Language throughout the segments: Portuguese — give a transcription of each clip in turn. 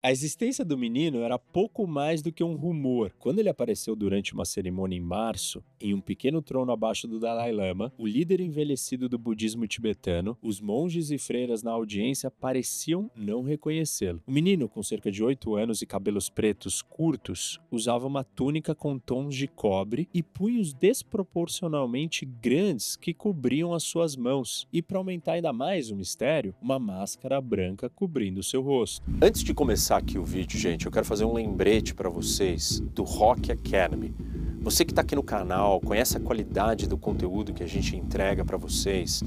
A existência do menino era pouco mais do que um rumor. Quando ele apareceu durante uma cerimônia em março, em um pequeno trono abaixo do Dalai Lama, o líder envelhecido do budismo tibetano, os monges e freiras na audiência pareciam não reconhecê-lo. O menino, com cerca de 8 anos e cabelos pretos curtos, usava uma túnica com tons de cobre e punhos desproporcionalmente grandes que cobriam as suas mãos, e para aumentar ainda mais o mistério, uma máscara branca cobrindo seu rosto. Antes de começar começar aqui o vídeo, gente, eu quero fazer um lembrete para vocês do Rock Academy. Você que está aqui no canal, conhece a qualidade do conteúdo que a gente entrega para vocês.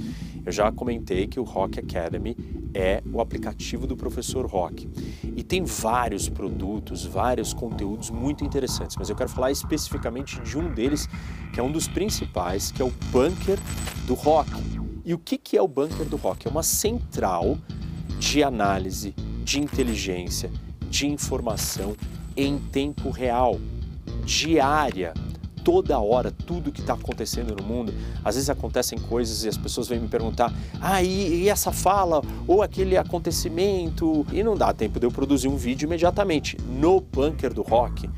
Eu já comentei que o Rock Academy é o aplicativo do professor Rock. E tem vários produtos, vários conteúdos muito interessantes, mas eu quero falar especificamente de um deles, que é um dos principais, que é o Bunker do Rock. E o que, que é o Bunker do Rock? É uma central de análise de inteligência, de informação em tempo real, diária, toda hora, tudo que está acontecendo no mundo. Às vezes acontecem coisas e as pessoas vêm me perguntar: ah, e, e, essa fala ou aquele acontecimento? E não dá tempo de eu produzir um vídeo imediatamente. No bunker do rock,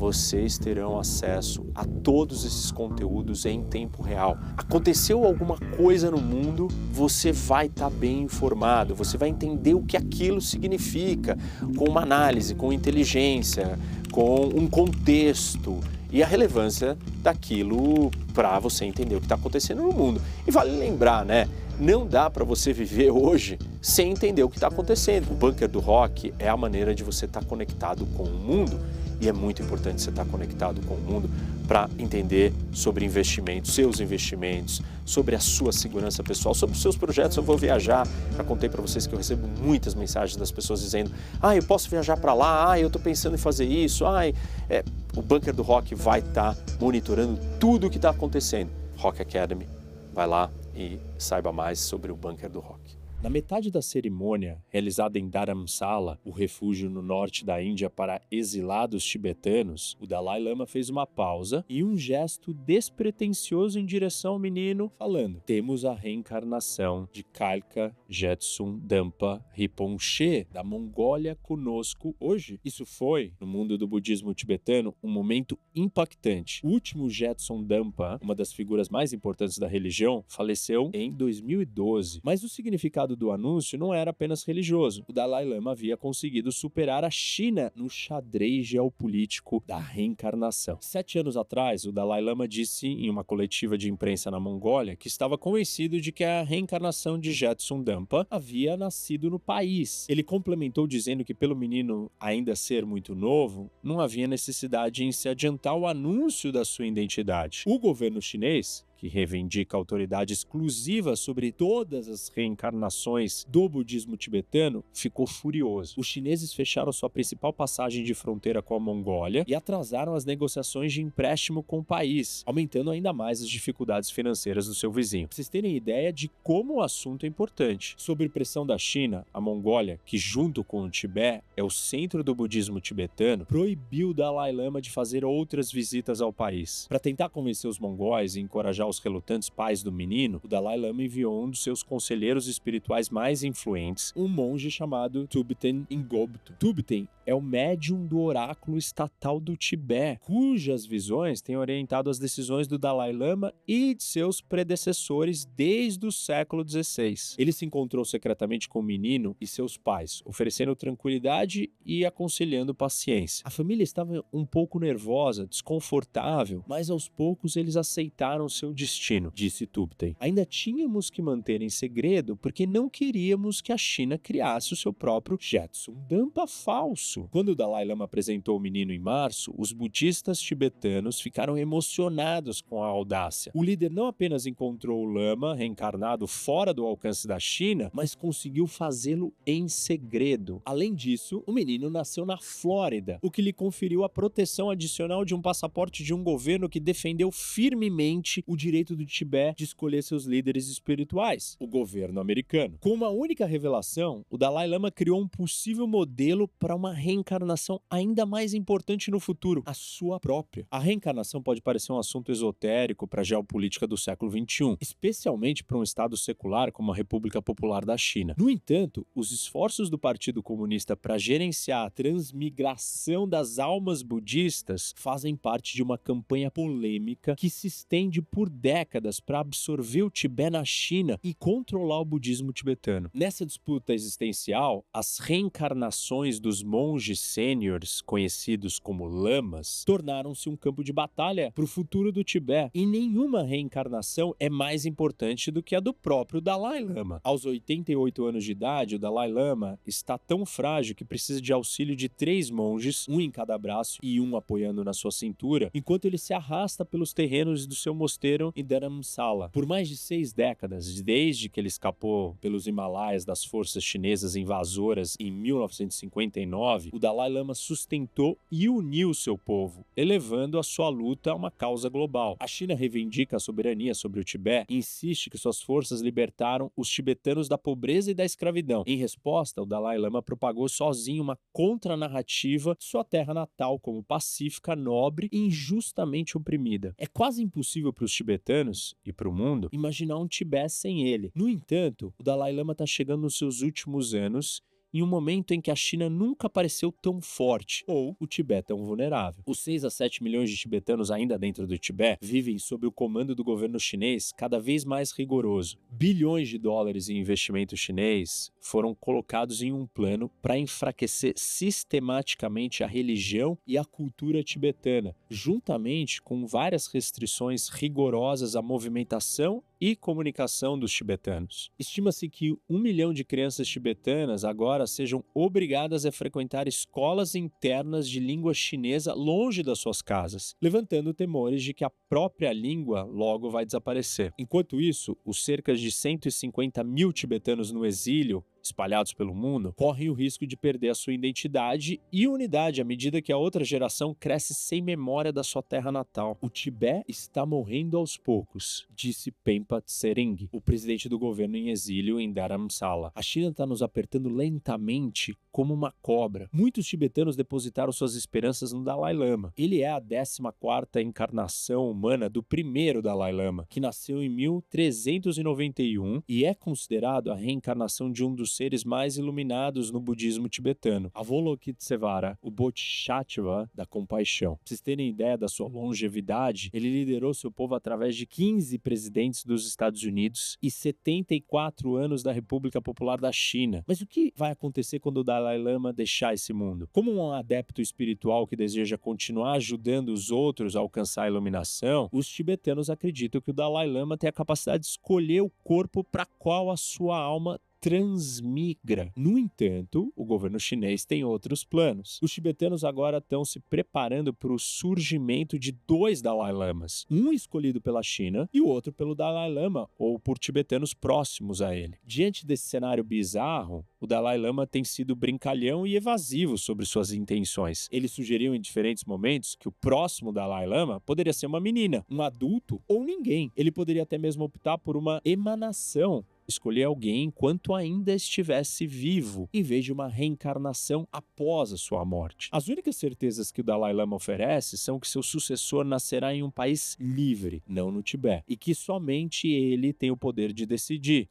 vocês terão acesso a todos esses conteúdos em tempo real. Aconteceu alguma coisa no mundo, você vai estar tá bem informado, você vai entender o que aquilo significa, com uma análise, com inteligência, com um contexto e a relevância daquilo para você entender o que está acontecendo no mundo. E vale lembrar, né? Não dá para você viver hoje sem entender o que está acontecendo. O bunker do rock é a maneira de você estar tá conectado com o mundo e é muito importante você estar conectado com o mundo para entender sobre investimentos, seus investimentos, sobre a sua segurança pessoal, sobre os seus projetos. Eu vou viajar. Já contei para vocês que eu recebo muitas mensagens das pessoas dizendo: "Ah, eu posso viajar para lá. Ah, eu estou pensando em fazer isso. Ah, é... o Bunker do Rock vai estar tá monitorando tudo o que está acontecendo. Rock Academy, vai lá e saiba mais sobre o Bunker do Rock. Na metade da cerimônia, realizada em Dharamsala, o refúgio no norte da Índia para exilados tibetanos, o Dalai Lama fez uma pausa e um gesto despretensioso em direção ao menino, falando: Temos a reencarnação de Kalka Jetsun Dampa Rinpoche, da Mongólia, conosco hoje. Isso foi, no mundo do budismo tibetano, um momento impactante. O último Jetsun Dampa, uma das figuras mais importantes da religião, faleceu em 2012, mas o significado do anúncio não era apenas religioso. O Dalai Lama havia conseguido superar a China no xadrez geopolítico da reencarnação. Sete anos atrás, o Dalai Lama disse em uma coletiva de imprensa na Mongólia que estava convencido de que a reencarnação de Jetson Dampa havia nascido no país. Ele complementou dizendo que, pelo menino ainda ser muito novo, não havia necessidade em se adiantar o anúncio da sua identidade. O governo chinês que reivindica autoridade exclusiva sobre todas as reencarnações do budismo tibetano, ficou furioso. Os chineses fecharam sua principal passagem de fronteira com a Mongólia e atrasaram as negociações de empréstimo com o país, aumentando ainda mais as dificuldades financeiras do seu vizinho. Pra vocês terem ideia de como o assunto é importante. Sob pressão da China, a Mongólia, que junto com o Tibete é o centro do budismo tibetano, proibiu o Dalai Lama de fazer outras visitas ao país. Para tentar convencer os mongóis e encorajar aos relutantes pais do menino, o Dalai Lama enviou um dos seus conselheiros espirituais mais influentes, um monge chamado Tubten Ingobto. Tubten é o médium do oráculo estatal do Tibete, cujas visões têm orientado as decisões do Dalai Lama e de seus predecessores desde o século XVI. Ele se encontrou secretamente com o menino e seus pais, oferecendo tranquilidade e aconselhando paciência. A família estava um pouco nervosa, desconfortável, mas aos poucos eles aceitaram seu destino, disse Tubten. Ainda tínhamos que manter em segredo porque não queríamos que a China criasse o seu próprio Jetson Dampa falso. Quando o Dalai Lama apresentou o menino em março, os budistas tibetanos ficaram emocionados com a audácia. O líder não apenas encontrou o Lama reencarnado fora do alcance da China, mas conseguiu fazê-lo em segredo. Além disso, o menino nasceu na Flórida, o que lhe conferiu a proteção adicional de um passaporte de um governo que defendeu firmemente o direito direito do Tibete de escolher seus líderes espirituais, o governo americano. Com uma única revelação, o Dalai Lama criou um possível modelo para uma reencarnação ainda mais importante no futuro, a sua própria. A reencarnação pode parecer um assunto esotérico para a geopolítica do século XXI, especialmente para um Estado secular como a República Popular da China. No entanto, os esforços do Partido Comunista para gerenciar a transmigração das almas budistas fazem parte de uma campanha polêmica que se estende por décadas para absorver o Tibete na China e controlar o budismo tibetano. Nessa disputa existencial, as reencarnações dos monges sêniores, conhecidos como lamas, tornaram-se um campo de batalha para o futuro do Tibete, e nenhuma reencarnação é mais importante do que a do próprio Dalai Lama. Aos 88 anos de idade, o Dalai Lama está tão frágil que precisa de auxílio de três monges, um em cada braço e um apoiando na sua cintura, enquanto ele se arrasta pelos terrenos do seu mosteiro em Dharamsala. Por mais de seis décadas, desde que ele escapou pelos Himalaias das forças chinesas invasoras em 1959, o Dalai Lama sustentou e uniu seu povo, elevando a sua luta a uma causa global. A China reivindica a soberania sobre o Tibete e insiste que suas forças libertaram os tibetanos da pobreza e da escravidão. Em resposta, o Dalai Lama propagou sozinho uma contranarrativa de sua terra natal como pacífica, nobre e injustamente oprimida. É quase impossível para os tibetanos e para o mundo imaginar um Tibete sem ele. No entanto, o Dalai Lama está chegando nos seus últimos anos em um momento em que a China nunca pareceu tão forte, ou o Tibete tão vulnerável. Os 6 a 7 milhões de tibetanos ainda dentro do Tibete vivem sob o comando do governo chinês cada vez mais rigoroso. Bilhões de dólares em investimento chinês foram colocados em um plano para enfraquecer sistematicamente a religião e a cultura tibetana, juntamente com várias restrições rigorosas à movimentação e comunicação dos tibetanos. Estima-se que um milhão de crianças tibetanas agora sejam obrigadas a frequentar escolas internas de língua chinesa longe das suas casas, levantando temores de que a própria língua logo vai desaparecer. Enquanto isso, os cerca de 150 mil tibetanos no exílio espalhados pelo mundo, correm o risco de perder a sua identidade e unidade à medida que a outra geração cresce sem memória da sua terra natal. O Tibete está morrendo aos poucos, disse Pempa Tsering, o presidente do governo em exílio em Dharamsala. A China está nos apertando lentamente como uma cobra. Muitos tibetanos depositaram suas esperanças no Dalai Lama. Ele é a 14ª encarnação humana do primeiro Dalai Lama, que nasceu em 1391 e é considerado a reencarnação de um dos seres mais iluminados no budismo tibetano, Avalokitesvara, o Bodhisattva da compaixão. Pra vocês terem ideia da sua longevidade, ele liderou seu povo através de 15 presidentes dos Estados Unidos e 74 anos da República Popular da China. Mas o que vai acontecer quando o Dalai Lama deixar esse mundo? Como um adepto espiritual que deseja continuar ajudando os outros a alcançar a iluminação, os tibetanos acreditam que o Dalai Lama tem a capacidade de escolher o corpo para qual a sua alma transmigra. No entanto, o governo chinês tem outros planos. Os tibetanos agora estão se preparando para o surgimento de dois Dalai Lamas, um escolhido pela China e o outro pelo Dalai Lama ou por tibetanos próximos a ele. Diante desse cenário bizarro, o Dalai Lama tem sido brincalhão e evasivo sobre suas intenções. Ele sugeriu em diferentes momentos que o próximo Dalai Lama poderia ser uma menina, um adulto ou ninguém. Ele poderia até mesmo optar por uma emanação escolher alguém enquanto ainda estivesse vivo, em vez de uma reencarnação após a sua morte. As únicas certezas que o Dalai Lama oferece são que seu sucessor nascerá em um país livre, não no Tibete, e que somente ele tem o poder de decidir.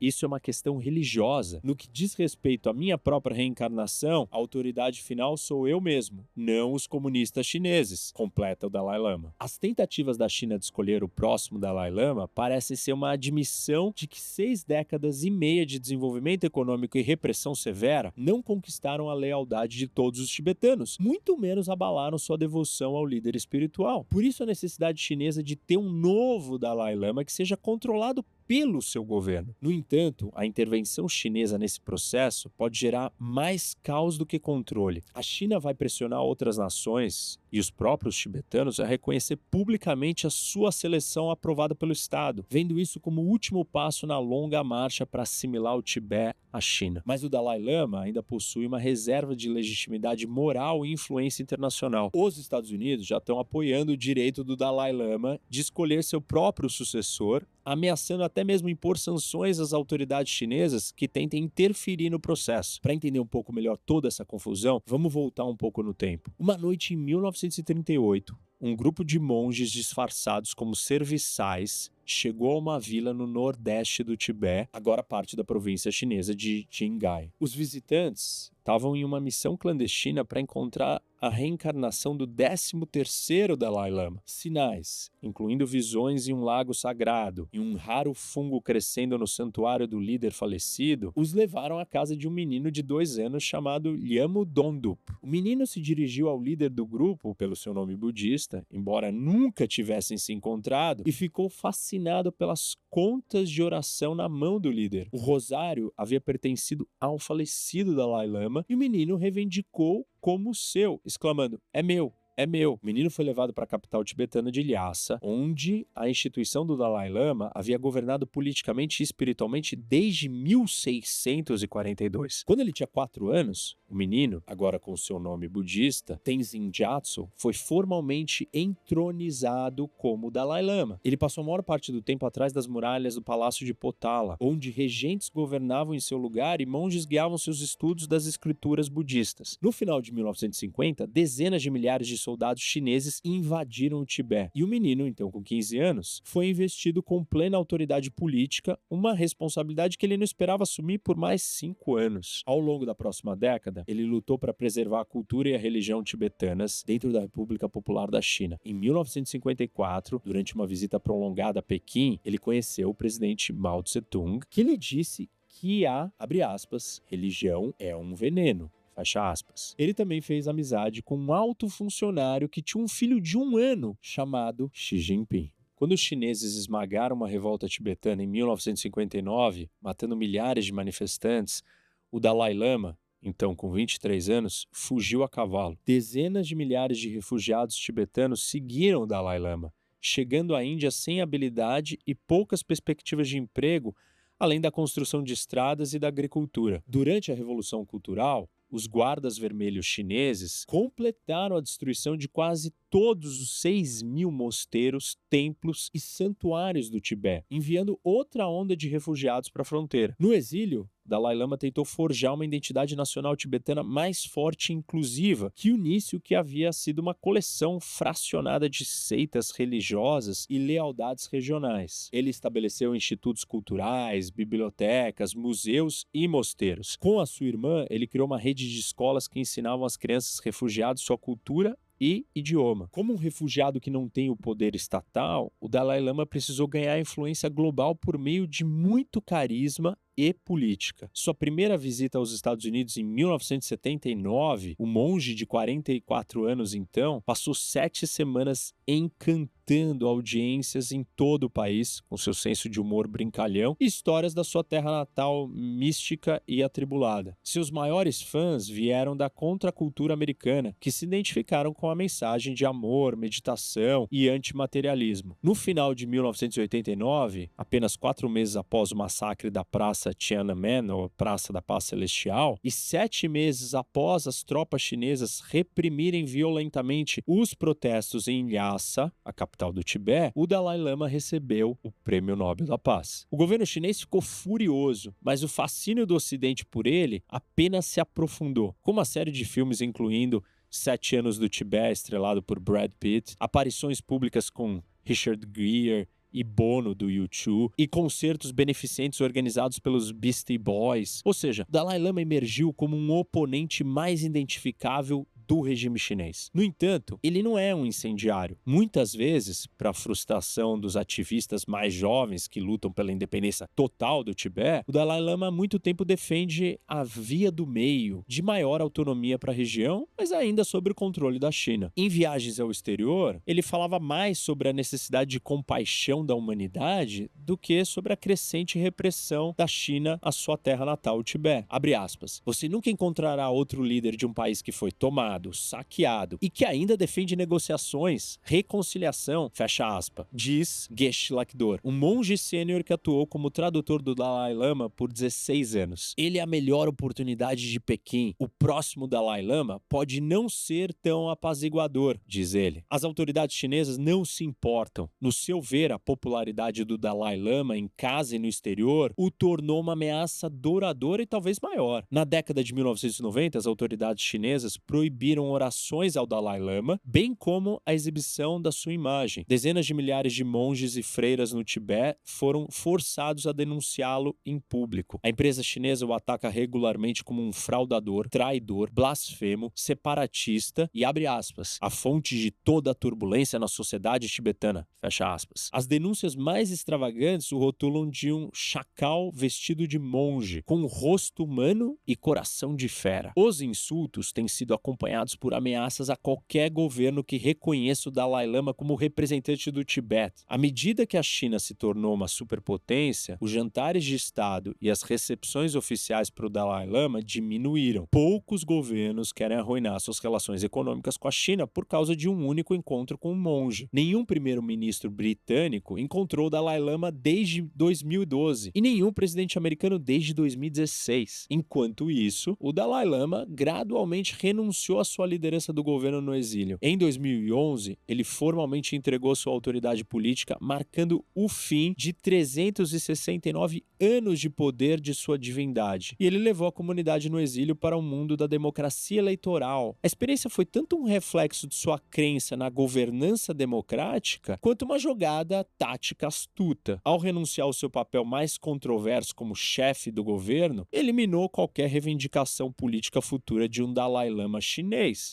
Isso é uma questão religiosa. No que diz respeito à minha própria reencarnação, a autoridade final sou eu mesmo, não os comunistas chineses, completa o Dalai Lama. As tentativas da China de escolher o próximo Dalai Lama parecem ser uma admissão de que seis décadas e meia de desenvolvimento econômico e repressão severa não conquistaram a lealdade de todos os tibetanos, muito menos abalaram sua devoção ao líder espiritual. Por isso a necessidade chinesa de ter um novo Dalai Lama que seja controlado pelo seu governo. No entanto, a intervenção chinesa nesse processo pode gerar mais caos do que controle. A China vai pressionar outras nações e os próprios tibetanos a reconhecer publicamente a sua seleção aprovada pelo Estado, vendo isso como o último passo na longa marcha para assimilar o Tibete à China. Mas o Dalai Lama ainda possui uma reserva de legitimidade moral e influência internacional. Os Estados Unidos já estão apoiando o direito do Dalai Lama de escolher seu próprio sucessor ameaçando até mesmo impor sanções às autoridades chinesas que tentem interferir no processo. Para entender um pouco melhor toda essa confusão, vamos voltar um pouco no tempo. Uma noite em 1938, um grupo de monges disfarçados como serviçais chegou a uma vila no nordeste do Tibete, agora parte da província chinesa de Qinghai. Os visitantes estavam em uma missão clandestina para encontrar a reencarnação do 13º Dalai Lama. Sinais, incluindo visões em um lago sagrado e um raro fungo crescendo no santuário do líder falecido, os levaram à casa de um menino de dois anos chamado Lhamo Dondup. O menino se dirigiu ao líder do grupo pelo seu nome budista, embora nunca tivessem se encontrado, e ficou fascinado pelas contas de oração na mão do líder. O rosário havia pertencido ao falecido Dalai Lama e o menino reivindicou como seu, exclamando: É meu, é meu. O menino foi levado para a capital tibetana de Lhasa, onde a instituição do Dalai Lama havia governado politicamente e espiritualmente desde 1642. Quando ele tinha quatro anos, o menino, agora com seu nome budista, Tenzin Gyatso, foi formalmente entronizado como Dalai Lama. Ele passou a maior parte do tempo atrás das muralhas do Palácio de Potala, onde regentes governavam em seu lugar e monges guiavam seus estudos das escrituras budistas. No final de 1950, dezenas de milhares de soldados chineses invadiram o Tibete. E o menino, então com 15 anos, foi investido com plena autoridade política, uma responsabilidade que ele não esperava assumir por mais cinco anos. Ao longo da próxima década, ele lutou para preservar a cultura e a religião tibetanas dentro da República Popular da China. Em 1954, durante uma visita prolongada a Pequim, ele conheceu o presidente Mao Tse-tung, que lhe disse que a, abre aspas, religião é um veneno. Fecha aspas. Ele também fez amizade com um alto funcionário que tinha um filho de um ano chamado Xi Jinping. Quando os chineses esmagaram uma revolta tibetana em 1959, matando milhares de manifestantes, o Dalai Lama, então com 23 anos, fugiu a cavalo. Dezenas de milhares de refugiados tibetanos seguiram o Dalai Lama, chegando à Índia sem habilidade e poucas perspectivas de emprego, além da construção de estradas e da agricultura. Durante a Revolução Cultural, os guardas vermelhos chineses completaram a destruição de quase todos os 6 mil mosteiros, templos e santuários do Tibete, enviando outra onda de refugiados para a fronteira. No exílio, Dalai Lama tentou forjar uma identidade nacional tibetana mais forte e inclusiva, que unisse o que havia sido uma coleção fracionada de seitas religiosas e lealdades regionais. Ele estabeleceu institutos culturais, bibliotecas, museus e mosteiros. Com a sua irmã, ele criou uma rede de escolas que ensinavam às crianças refugiadas sua cultura e idioma. Como um refugiado que não tem o poder estatal, o Dalai Lama precisou ganhar influência global por meio de muito carisma e política. Sua primeira visita aos Estados Unidos em 1979, o monge de 44 anos então passou sete semanas encantando audiências em todo o país, com seu senso de humor brincalhão e histórias da sua terra natal mística e atribulada. Seus maiores fãs vieram da contracultura americana, que se identificaram com a mensagem de amor, meditação e antimaterialismo. No final de 1989, apenas quatro meses após o massacre da Praça Tiananmen, ou Praça da Paz Celestial, e sete meses após as tropas chinesas reprimirem violentamente os protestos em Lhasa, a capital do Tibete, o Dalai Lama recebeu o Prêmio Nobel da Paz. O governo chinês ficou furioso, mas o fascínio do Ocidente por ele apenas se aprofundou, com uma série de filmes incluindo Sete Anos do Tibete, estrelado por Brad Pitt, aparições públicas com Richard Gere e Bono do U2 e concertos beneficentes organizados pelos Beastie Boys. Ou seja, Dalai Lama emergiu como um oponente mais identificável do regime chinês. No entanto, ele não é um incendiário. Muitas vezes, para frustração dos ativistas mais jovens que lutam pela independência total do Tibete, o Dalai Lama há muito tempo defende a via do meio, de maior autonomia para a região, mas ainda sob o controle da China. Em viagens ao exterior, ele falava mais sobre a necessidade de compaixão da humanidade do que sobre a crescente repressão da China à sua terra natal, o Tibete. Abre aspas. Você nunca encontrará outro líder de um país que foi tomado roubado, saqueado e que ainda defende negociações, reconciliação, fecha aspas, diz Geshe Lakdor, um monge sênior que atuou como tradutor do Dalai Lama por 16 anos. Ele é a melhor oportunidade de Pequim. O próximo Dalai Lama pode não ser tão apaziguador, diz ele. As autoridades chinesas não se importam. No seu ver, a popularidade do Dalai Lama em casa e no exterior o tornou uma ameaça douradora e talvez maior. Na década de 1990, as autoridades chinesas proibiram orações ao Dalai Lama, bem como a exibição da sua imagem. Dezenas de milhares de monges e freiras no Tibete foram forçados a denunciá-lo em público. A empresa chinesa o ataca regularmente como um fraudador, traidor, blasfemo, separatista e abre aspas, a fonte de toda a turbulência na sociedade tibetana, fecha aspas. As denúncias mais extravagantes o rotulam de um chacal vestido de monge, com um rosto humano e coração de fera. Os insultos têm sido acompanhados por ameaças a qualquer governo que reconheça o Dalai Lama como representante do Tibete. À medida que a China se tornou uma superpotência, os jantares de Estado e as recepções oficiais para o Dalai Lama diminuíram. Poucos governos querem arruinar suas relações econômicas com a China por causa de um único encontro com um monge. Nenhum primeiro-ministro britânico encontrou o Dalai Lama desde 2012 e nenhum presidente americano desde 2016. Enquanto isso, o Dalai Lama gradualmente renunciou à sua liderança do governo no exílio. Em 2011, ele formalmente entregou sua autoridade política, marcando o fim de 369 anos de poder de sua divindade. E ele levou a comunidade no exílio para o mundo da democracia eleitoral. A experiência foi tanto um reflexo de sua crença na governança democrática, quanto uma jogada tática astuta. Ao renunciar ao seu papel mais controverso como chefe do governo, eliminou qualquer reivindicação política futura de um Dalai Lama chinês.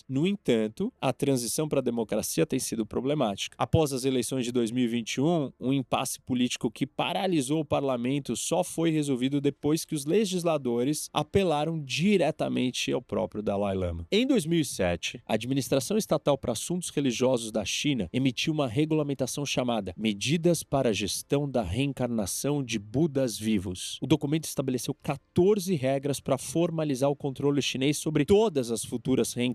No entanto, a transição para a democracia tem sido problemática. Após as eleições de 2021, um impasse político que paralisou o parlamento só foi resolvido depois que os legisladores apelaram diretamente ao próprio Dalai Lama. Em 2007, a Administração Estatal para Assuntos Religiosos da China emitiu uma regulamentação chamada Medidas para a Gestão da Reencarnação de Budas Vivos. O documento estabeleceu 14 regras para formalizar o controle chinês sobre todas as futuras reencarnações,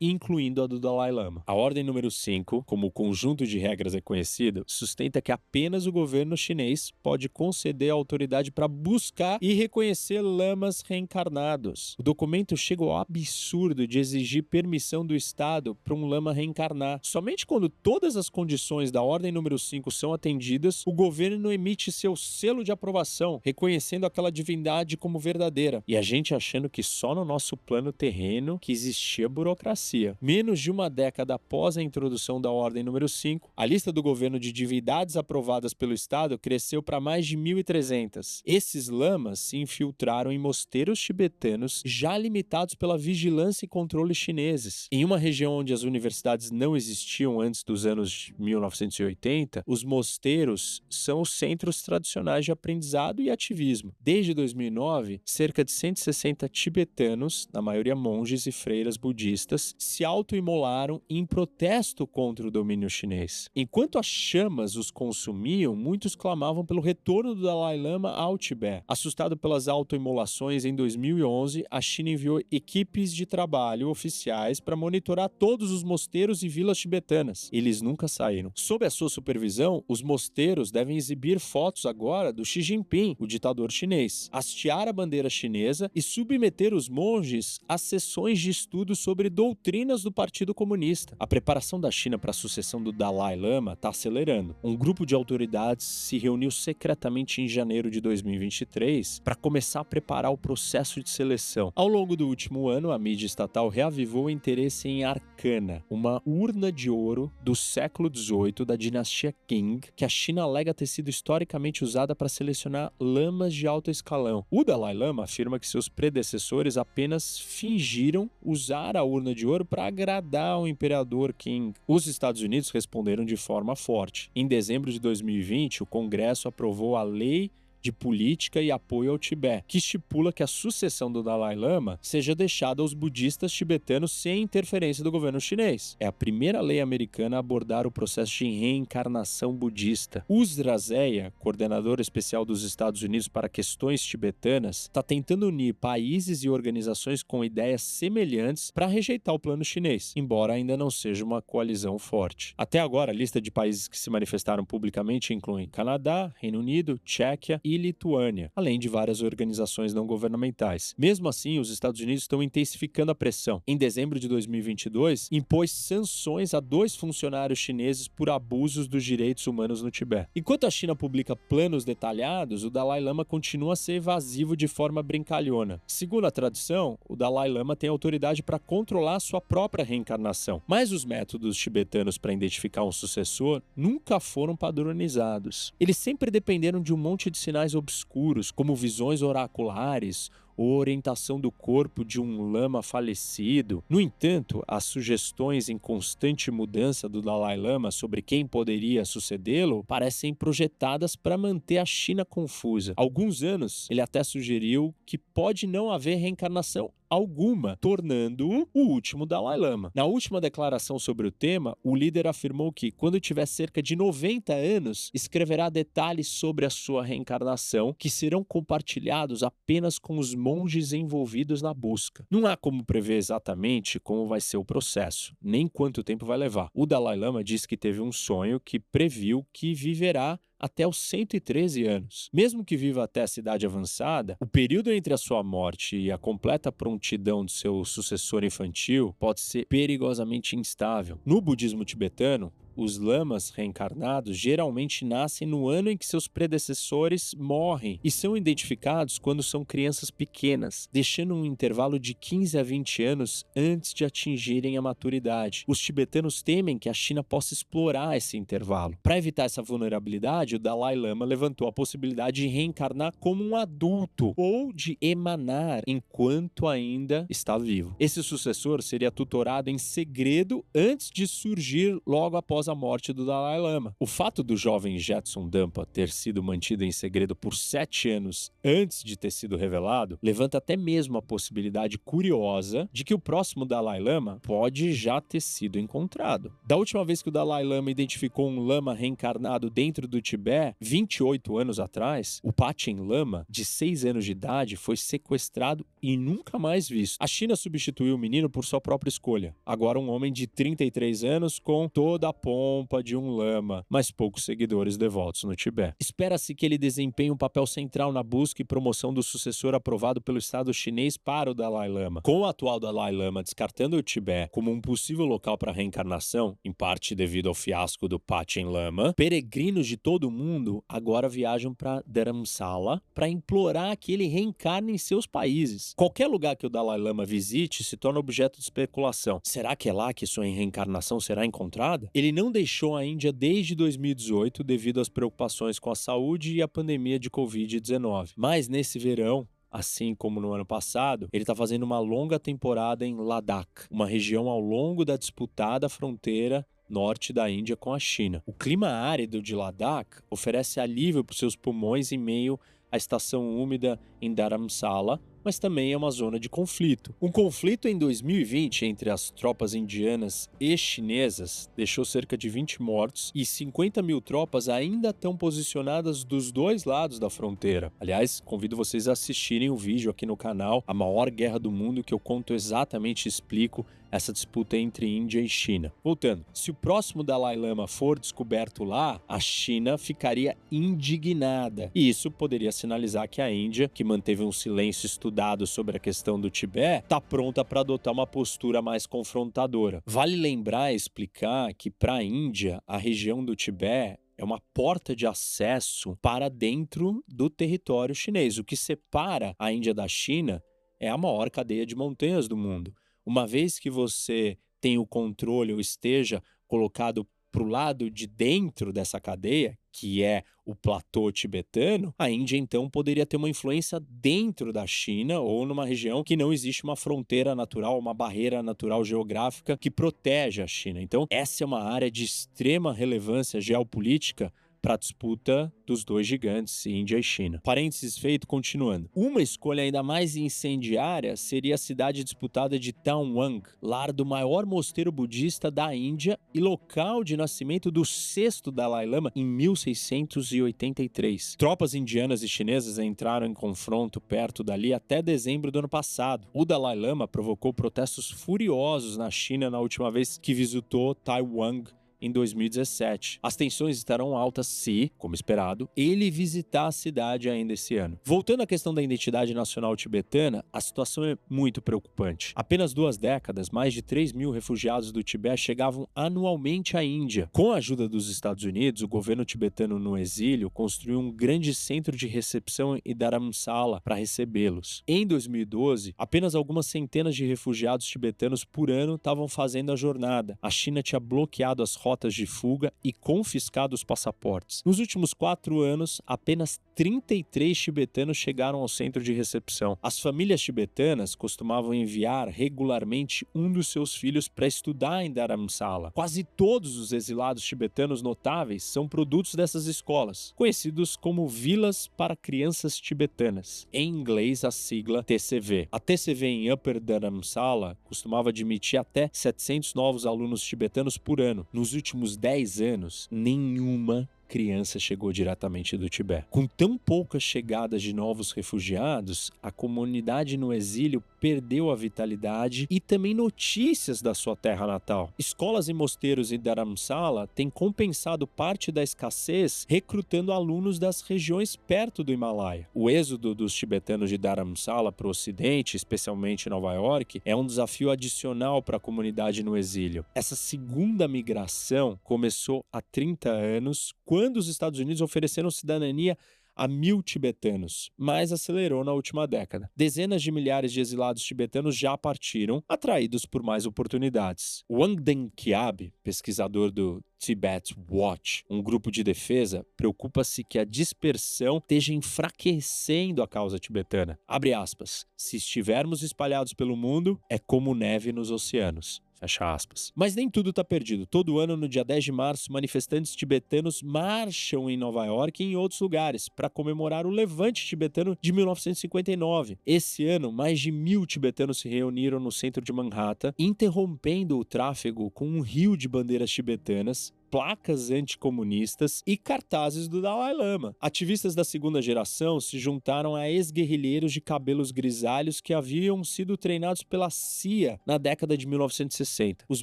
incluindo a do Dalai Lama. A ordem número 5, como o conjunto de regras é conhecido, sustenta que apenas o governo chinês pode conceder a autoridade para buscar e reconhecer lamas reencarnados. O documento chega ao absurdo de exigir permissão do Estado para um lama reencarnar. Somente quando todas as condições da ordem número 5 são atendidas, o governo emite seu selo de aprovação, reconhecendo aquela divindade como verdadeira. E a gente achando que só no nosso plano terreno que existia burocracia. Menos de uma década após a introdução da ordem número 5, a lista do governo de divindades aprovadas pelo Estado cresceu para mais de 1.300. Esses lamas se infiltraram em mosteiros tibetanos já limitados pela vigilância e controle chineses. Em uma região onde as universidades não existiam antes dos anos 1980, os mosteiros são os centros tradicionais de aprendizado e ativismo. Desde 2009, cerca de 160 tibetanos, na maioria monges e freiras budistas, se autoimolaram em protesto contra o domínio chinês. Enquanto as chamas os consumiam, muitos clamavam pelo retorno do Dalai Lama ao Tibete. Assustado pelas autoimolações, em 2011, a China enviou equipes de trabalho oficiais para monitorar todos os mosteiros e vilas tibetanas. Eles nunca saíram. Sob a sua supervisão, os mosteiros devem exibir fotos agora do Xi Jinping, o ditador chinês, hastear a bandeira chinesa e submeter os monges a sessões de estudo sobre doutrinas do Partido Comunista. A preparação da China para a sucessão do Dalai Lama está acelerando. Um grupo de autoridades se reuniu secretamente em janeiro de 2023 para começar a preparar o processo de seleção. Ao longo do último ano, a mídia estatal reavivou o interesse em Arcana, uma urna de ouro do século XVIII da dinastia Qing, que a China alega ter sido historicamente usada para selecionar lamas de alto escalão. O Dalai Lama afirma que seus predecessores apenas fingiram usar a urna de ouro para agradar o imperador Qing. Os Estados Unidos responderam de forma forte. Em dezembro de 2020, o Congresso aprovou a Lei de Política e Apoio ao Tibete, que estipula que a sucessão do Dalai Lama seja deixada aos budistas tibetanos sem interferência do governo chinês. É a primeira lei americana a abordar o processo de reencarnação budista. Usrazeya, coordenador especial dos Estados Unidos para questões tibetanas, está tentando unir países e organizações com ideias semelhantes para rejeitar o plano chinês, embora ainda não seja uma coalizão forte. Até agora, a lista de países que se manifestaram publicamente inclui Canadá, Reino Unido, Tchequia e Lituânia, além de várias organizações não governamentais. Mesmo assim, os Estados Unidos estão intensificando a pressão. Em dezembro de 2022, impôs sanções a dois funcionários chineses por abusos dos direitos humanos no Tibete. Enquanto a China publica planos detalhados, o Dalai Lama continua a ser evasivo de forma brincalhona. Segundo a tradição, o Dalai Lama tem autoridade para controlar sua própria reencarnação, mas os métodos tibetanos para identificar um sucessor nunca foram padronizados. Eles sempre dependeram de um monte de sinais obscuros, como visões oraculares ou orientação do corpo de um lama falecido. No entanto, as sugestões em constante mudança do Dalai Lama sobre quem poderia sucedê-lo parecem projetadas para manter a China confusa. Alguns anos, ele até sugeriu que pode não haver reencarnação alguma, tornando-o o último Dalai Lama. Na última declaração sobre o tema, o líder afirmou que, quando tiver cerca de 90 anos, escreverá detalhes sobre a sua reencarnação que serão compartilhados apenas com os monges envolvidos na busca. Não há como prever exatamente como vai ser o processo, nem quanto tempo vai levar. O Dalai Lama disse que teve um sonho que previu que viverá até os 113 anos. Mesmo que viva até a cidade avançada, o período entre a sua morte e a completa prontidão do seu sucessor infantil pode ser perigosamente instável. No budismo tibetano, os lamas reencarnados geralmente nascem no ano em que seus predecessores morrem e são identificados quando são crianças pequenas, deixando um intervalo de 15 a 20 anos antes de atingirem a maturidade. Os tibetanos temem que a China possa explorar esse intervalo. Para evitar essa vulnerabilidade, o Dalai Lama levantou a possibilidade de reencarnar como um adulto ou de emanar enquanto ainda está vivo. Esse sucessor seria tutorado em segredo antes de surgir logo após após a morte do Dalai Lama. O fato do jovem Jetson Dampa ter sido mantido em segredo por sete anos antes de ter sido revelado levanta até mesmo a possibilidade curiosa de que o próximo Dalai Lama pode já ter sido encontrado. Da última vez que o Dalai Lama identificou um lama reencarnado dentro do Tibete, 28 anos atrás, o Pachen Lama, de 6 anos de idade, foi sequestrado e nunca mais visto. A China substituiu o menino por sua própria escolha. Agora um homem de 33 anos com toda a pompa de um lama, mas poucos seguidores devotos no Tibete. Espera-se que ele desempenhe um papel central na busca e promoção do sucessor aprovado pelo Estado chinês para o Dalai Lama. Com o atual Dalai Lama descartando o Tibete como um possível local para reencarnação, em parte devido ao fiasco do Pachen Lama, peregrinos de todo o mundo agora viajam para Dharamsala para implorar que ele reencarne em seus países. Qualquer lugar que o Dalai Lama visite se torna objeto de especulação. Será que é lá que sua reencarnação será encontrada? Ele não não deixou a Índia desde 2018 devido às preocupações com a saúde e a pandemia de Covid-19. Mas nesse verão, assim como no ano passado, ele está fazendo uma longa temporada em Ladakh, uma região ao longo da disputada fronteira norte da Índia com a China. O clima árido de Ladakh oferece alívio para seus pulmões em meio à estação úmida em Dharamsala, mas também é uma zona de conflito. Um conflito em 2020 entre as tropas indianas e chinesas deixou cerca de 20 mortos e 50 mil tropas ainda estão posicionadas dos dois lados da fronteira. Aliás, convido vocês a assistirem o vídeo aqui no canal, A Maior Guerra do Mundo, que eu conto exatamente explico essa disputa entre Índia e China. Voltando, se o próximo Dalai Lama for descoberto lá, a China ficaria indignada. E isso poderia sinalizar que a Índia, que manteve um silêncio estudado sobre a questão do Tibete, está pronta para adotar uma postura mais confrontadora. Vale lembrar e explicar que para a Índia, a região do Tibete é uma porta de acesso para dentro do território chinês. O que separa a Índia da China é a maior cadeia de montanhas do mundo. Uma vez que você tem o controle ou esteja colocado para o lado de dentro dessa cadeia, que é o platô tibetano, a Índia então poderia ter uma influência dentro da China ou numa região que não existe uma fronteira natural, uma barreira natural geográfica que protege a China. Então, essa é uma área de extrema relevância geopolítica para a disputa dos dois gigantes, Índia e China. Parênteses feito, continuando. Uma escolha ainda mais incendiária seria a cidade disputada de Tawang, lar do maior mosteiro budista da Índia e local de nascimento do sexto Dalai Lama em 1683. Tropas indianas e chinesas entraram em confronto perto dali até dezembro do ano passado. O Dalai Lama provocou protestos furiosos na China na última vez que visitou Taiwan em 2017. As tensões estarão altas se, como esperado, ele visitar a cidade ainda esse ano. Voltando à questão da identidade nacional tibetana, a situação é muito preocupante. Apenas duas décadas, mais de 3 mil refugiados do Tibete chegavam anualmente à Índia. Com a ajuda dos Estados Unidos, o governo tibetano no exílio construiu um grande centro de recepção em Dharamsala para recebê-los. Em 2012, apenas algumas centenas de refugiados tibetanos por ano estavam fazendo a jornada. A China tinha bloqueado as rotas rotas de fuga e confiscado os passaportes. Nos últimos quatro anos, apenas 33 tibetanos chegaram ao centro de recepção. As famílias tibetanas costumavam enviar regularmente um dos seus filhos para estudar em Dharamsala. Quase todos os exilados tibetanos notáveis são produtos dessas escolas, conhecidos como vilas para crianças tibetanas. Em inglês, a sigla TCV. A TCV em Upper Dharamsala costumava admitir até 700 novos alunos tibetanos por ano. Nos últimos 10 anos, nenhuma criança chegou diretamente do Tibete. Com tão poucas chegadas de novos refugiados, a comunidade no exílio perdeu a vitalidade e também notícias da sua terra natal. Escolas e mosteiros em Dharamsala têm compensado parte da escassez recrutando alunos das regiões perto do Himalaia. O êxodo dos tibetanos de Dharamsala para o ocidente, especialmente Nova York, é um desafio adicional para a comunidade no exílio. Essa segunda migração começou há 30 anos, quando quando os Estados Unidos ofereceram cidadania a mil tibetanos, mas acelerou na última década. Dezenas de milhares de exilados tibetanos já partiram, atraídos por mais oportunidades. Wang Denkiab, pesquisador do Tibet Watch, um grupo de defesa, preocupa-se que a dispersão esteja enfraquecendo a causa tibetana. Abre aspas. Se estivermos espalhados pelo mundo, é como neve nos oceanos. Fecha aspas. Mas nem tudo está perdido. Todo ano, no dia 10 de março, manifestantes tibetanos marcham em Nova York e em outros lugares para comemorar o levante tibetano de 1959. Esse ano, mais de mil tibetanos se reuniram no centro de Manhattan, interrompendo o tráfego com um rio de bandeiras tibetanas placas anticomunistas e cartazes do Dalai Lama. Ativistas da segunda geração se juntaram a ex-guerrilheiros de cabelos grisalhos que haviam sido treinados pela CIA na década de 1960. Os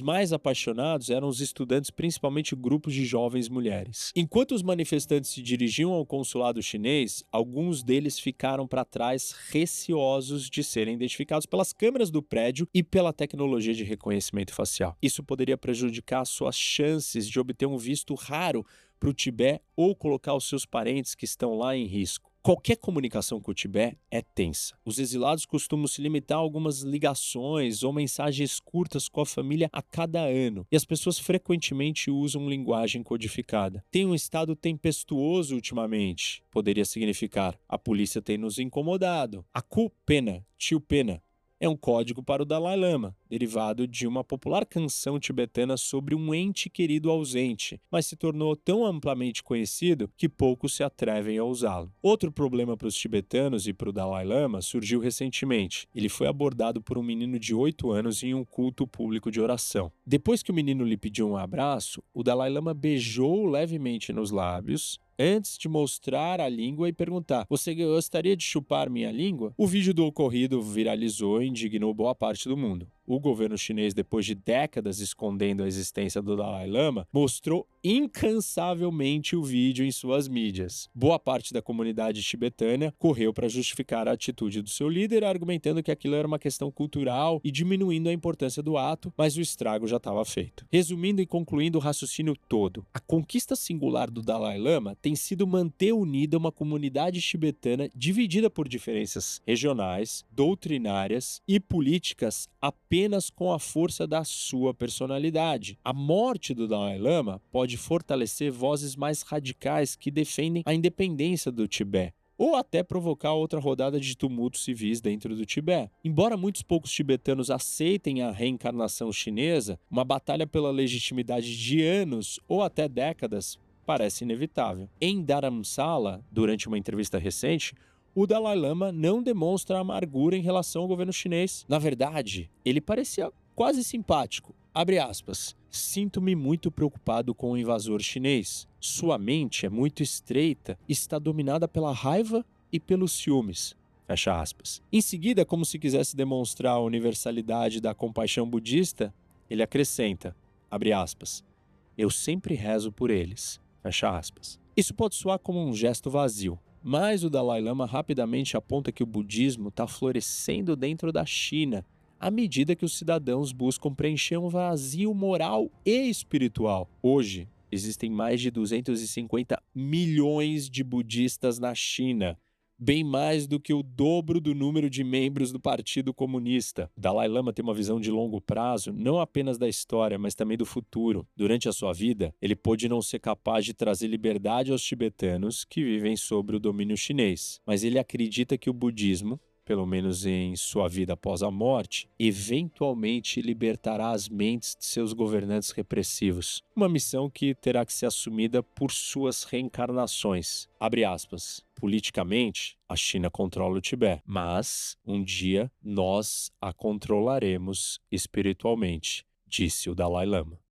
mais apaixonados eram os estudantes, principalmente grupos de jovens mulheres. Enquanto os manifestantes se dirigiam ao consulado chinês, alguns deles ficaram para trás receosos de serem identificados pelas câmeras do prédio e pela tecnologia de reconhecimento facial. Isso poderia prejudicar suas chances de obter ter um visto raro para o Tibete ou colocar os seus parentes que estão lá em risco. Qualquer comunicação com o Tibete é tensa. Os exilados costumam se limitar a algumas ligações ou mensagens curtas com a família a cada ano, e as pessoas frequentemente usam linguagem codificada. Tem um estado tempestuoso ultimamente, poderia significar a polícia tem nos incomodado. A cu pena, tio pena, é um código para o Dalai Lama, derivado de uma popular canção tibetana sobre um ente querido ausente, mas se tornou tão amplamente conhecido que poucos se atrevem a usá-lo. Outro problema para os tibetanos e para o Dalai Lama surgiu recentemente. Ele foi abordado por um menino de 8 anos em um culto público de oração. Depois que o menino lhe pediu um abraço, o Dalai Lama beijou levemente nos lábios antes de mostrar a língua e perguntar: Você gostaria de chupar minha língua? O vídeo do ocorrido viralizou e indignou boa parte do mundo o governo chinês, depois de décadas escondendo a existência do Dalai Lama, mostrou incansavelmente o vídeo em suas mídias. Boa parte da comunidade tibetânia correu para justificar a atitude do seu líder, argumentando que aquilo era uma questão cultural e diminuindo a importância do ato, mas o estrago já estava feito. Resumindo e concluindo o raciocínio todo, a conquista singular do Dalai Lama tem sido manter unida uma comunidade tibetana dividida por diferenças regionais, doutrinárias e políticas apenas apenas com a força da sua personalidade. A morte do Dalai Lama pode fortalecer vozes mais radicais que defendem a independência do Tibete ou até provocar outra rodada de tumultos civis dentro do Tibete. Embora muitos poucos tibetanos aceitem a reencarnação chinesa, uma batalha pela legitimidade de anos ou até décadas parece inevitável. Em Dharamsala, durante uma entrevista recente, o Dalai Lama não demonstra amargura em relação ao governo chinês. Na verdade, ele parecia quase simpático. Abre aspas. Sinto-me muito preocupado com o invasor chinês. Sua mente é muito estreita e está dominada pela raiva e pelos ciúmes. Fecha aspas. Em seguida, como se quisesse demonstrar a universalidade da compaixão budista, ele acrescenta, abre aspas, eu sempre rezo por eles. Fecha aspas. Isso pode soar como um gesto vazio, mas o Dalai Lama rapidamente aponta que o budismo está florescendo dentro da China à medida que os cidadãos buscam preencher um vazio moral e espiritual. Hoje, existem mais de 250 milhões de budistas na China bem mais do que o dobro do número de membros do Partido Comunista. Dalai Lama tem uma visão de longo prazo, não apenas da história, mas também do futuro. Durante a sua vida, ele pôde não ser capaz de trazer liberdade aos tibetanos que vivem sob o domínio chinês, mas ele acredita que o budismo, pelo menos em sua vida após a morte, eventualmente libertará as mentes de seus governantes repressivos. Uma missão que terá que ser assumida por suas reencarnações. Abre aspas. Politicamente, a China controla o Tibete, mas um dia nós a controlaremos espiritualmente, disse o Dalai Lama.